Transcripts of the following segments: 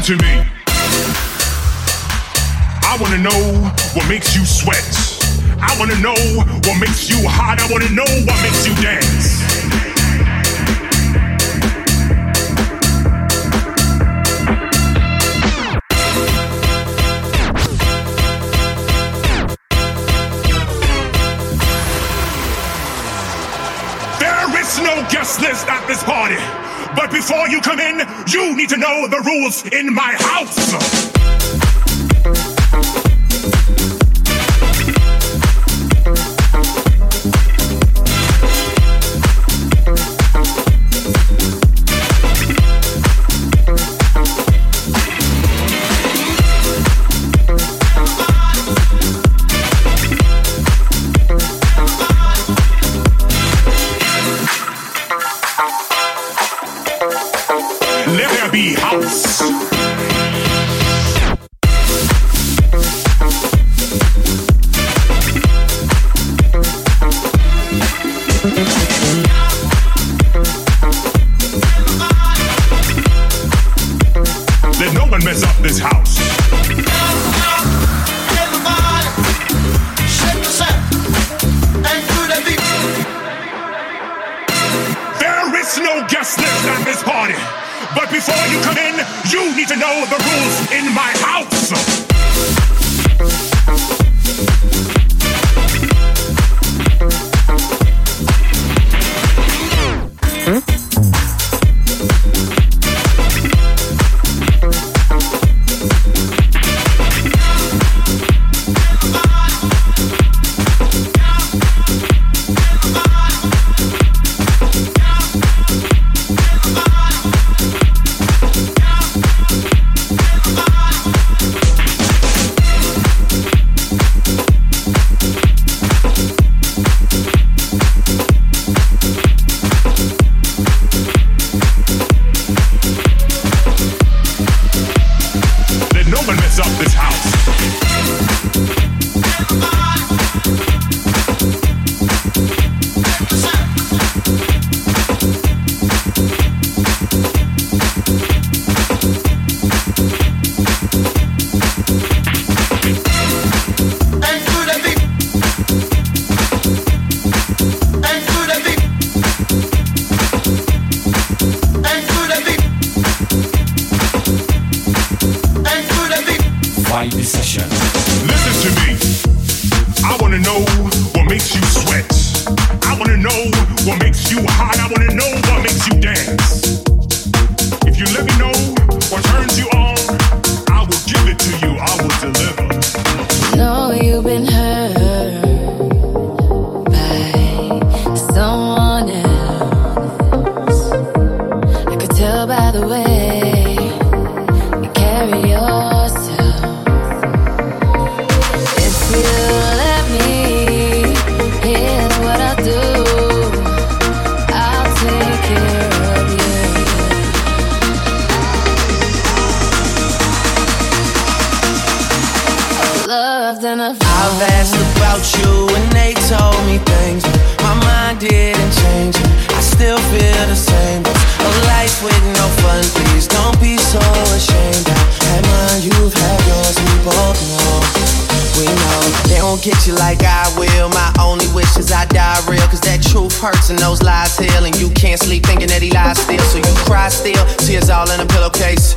Listen to me. I wanna know what makes you sweat. I wanna know what makes you hot. I wanna know what makes you dance. There is no guest list at this party. But before you come in, you need to know the rules in my house. loved and I've I've asked about you and they told me things My mind didn't change I still feel the same But a life with no fun, please don't be so ashamed I had mine, you've had yours, we both know we know they won't get you like I will. My only wish is I die real, cause that truth hurts and those lies heal. And you can't sleep thinking that he lies still, so you cry still. Tears all in a pillowcase.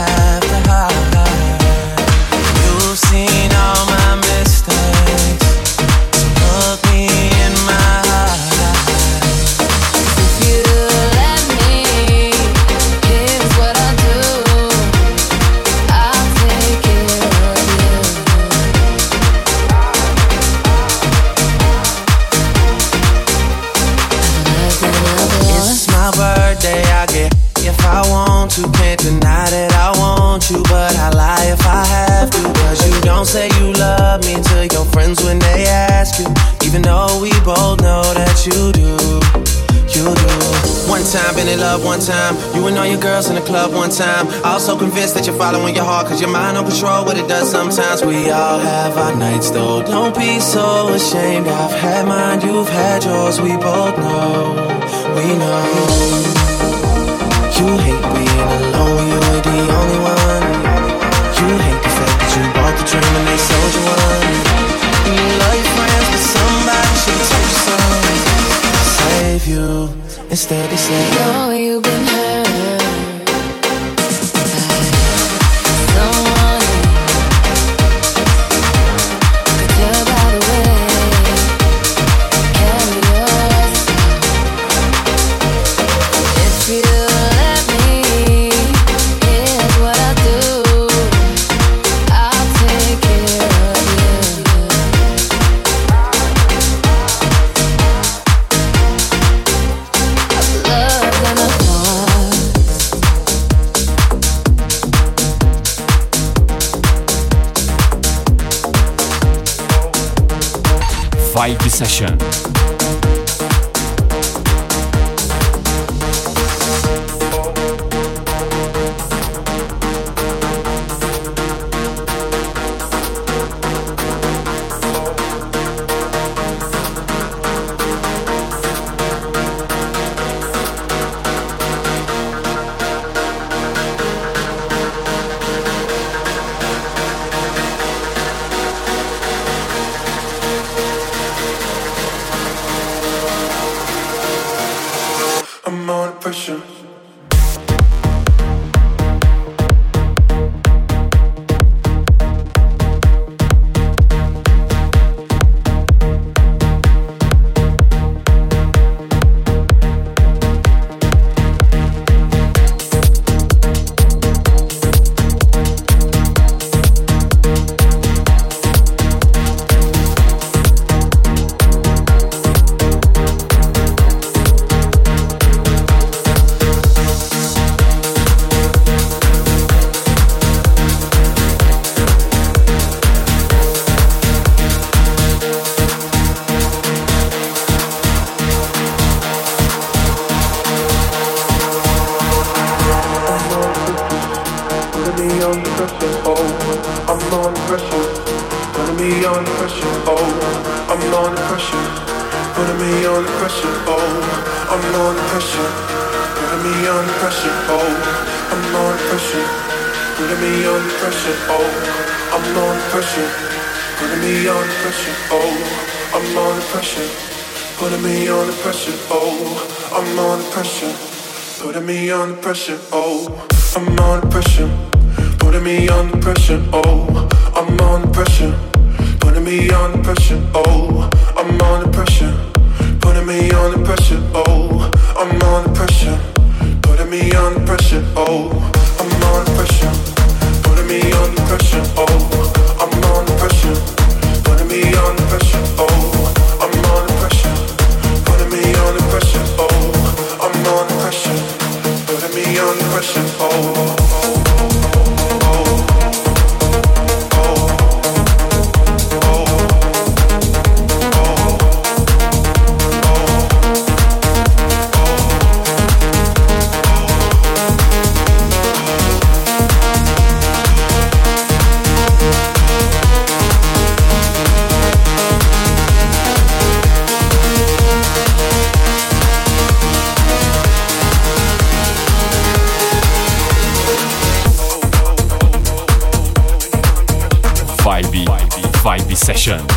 one time. You and all your girls in the club one time. Also convinced that you're following your heart, cause your mind don't control what it does sometimes. We all have our nights though. Don't be so ashamed. I've had mine, you've had yours, we both know. Session.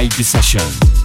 Vibe Session.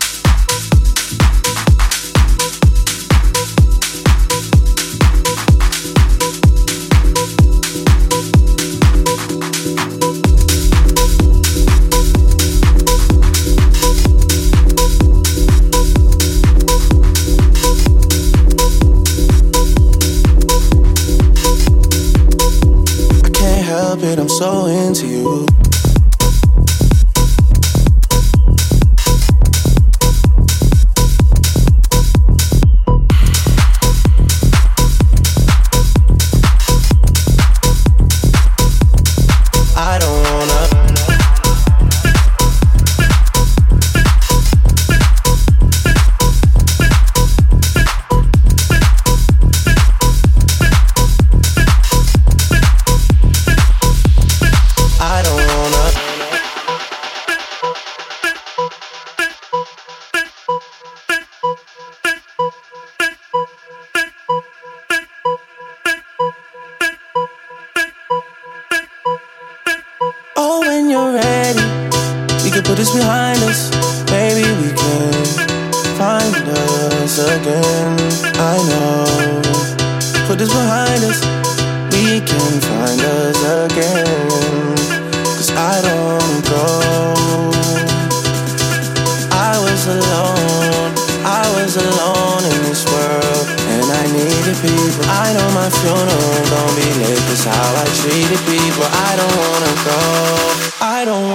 don't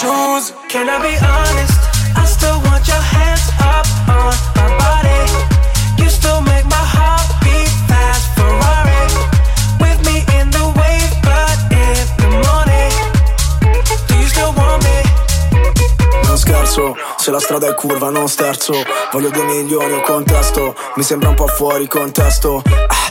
shoes. Can I be honest? I still want your hands up on my body. You still make my heart beat fast, Ferrari. With me in the wave, but in the morning. Do you still want me? Non scherzo, se la strada è curva non sterzo. Voglio due milioni o contesto. Mi sembra un po' fuori contesto. Ah,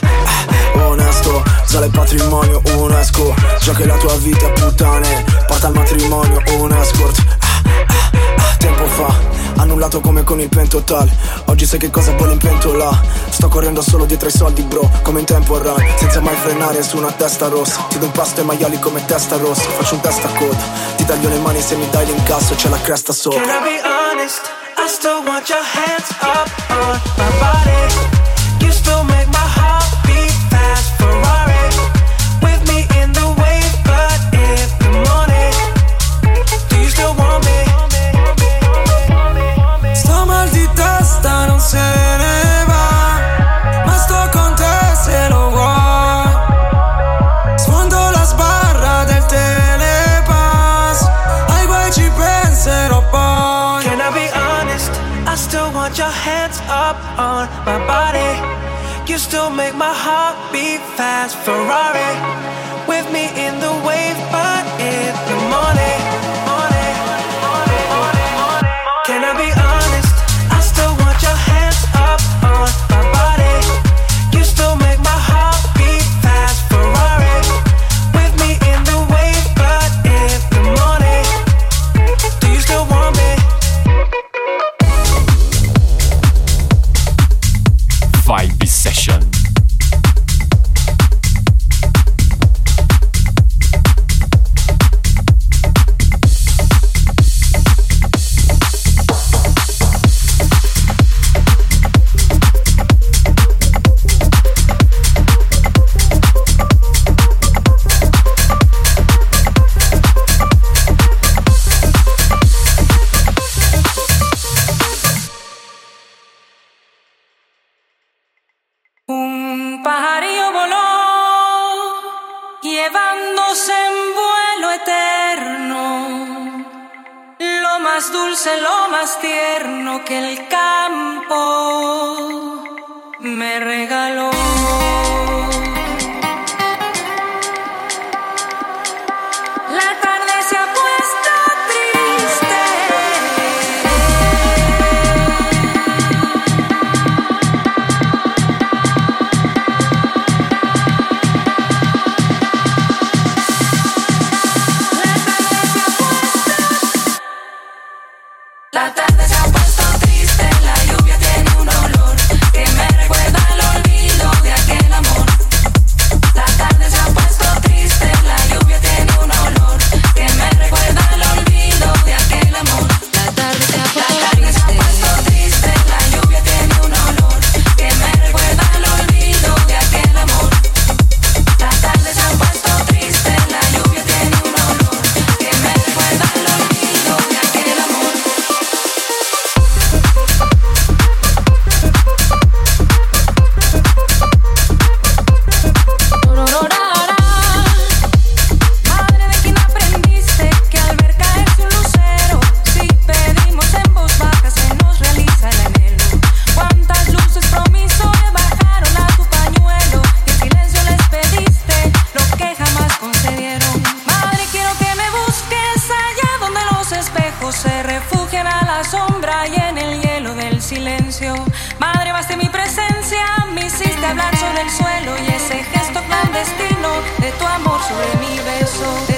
ah, onesto Sale patrimonio UNESCO Gioca la tua vita puttane porta al matrimonio un escort. Ah, ah, ah, tempo fa Annullato come con il pentotal Oggi sai che cosa vuole in pentola? Sto correndo solo dietro i soldi bro Come in tempo a run Senza mai frenare su una testa rossa. Ti do un pasto ai maiali come testa rossa. Faccio un testa a coda. Ti taglio le mani se mi dai l'incasso C'è la cresta sopra. Can I be honest? I still want your hands up on my body. fast Ferrari. pajarillo voló, llevándose en vuelo eterno, lo más dulce, lo más tierno que el campo me regaló. sobre mi beso.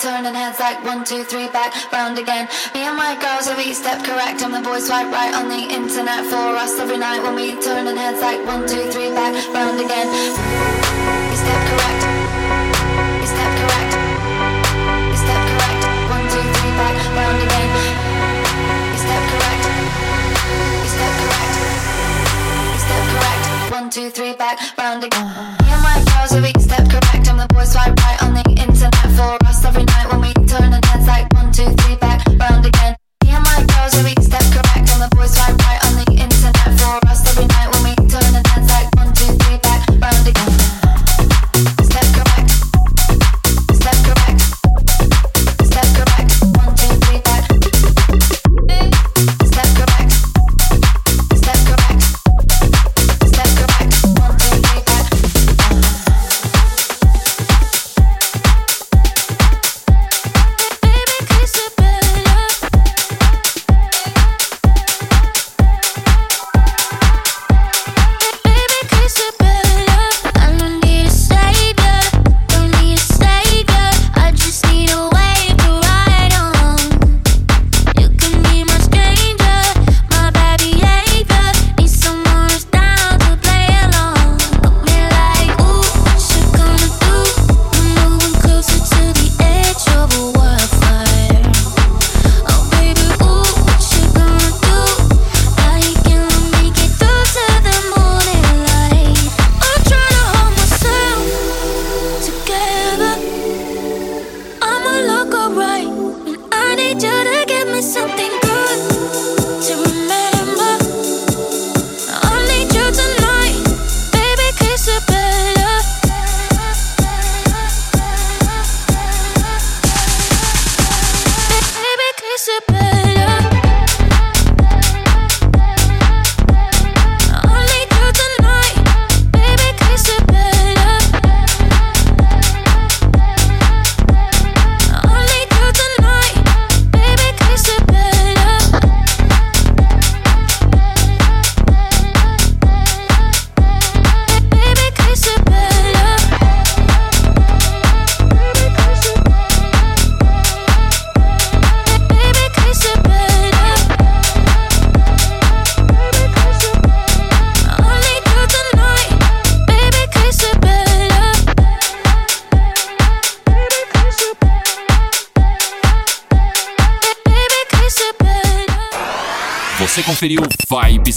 turning heads like one, two, three, back round again. Me and my girls every step correct. I'm the boy swipe right on the internet for us every night when we turning heads like one, two, three, back round again. You step correct. You step correct. You step correct. One, two, three, back round again. You step correct. You step correct. You step correct. One, two, three, back round again. Me and my girls every was right, right on the internet for us every night when we turn and dance like one, two, three, back round again.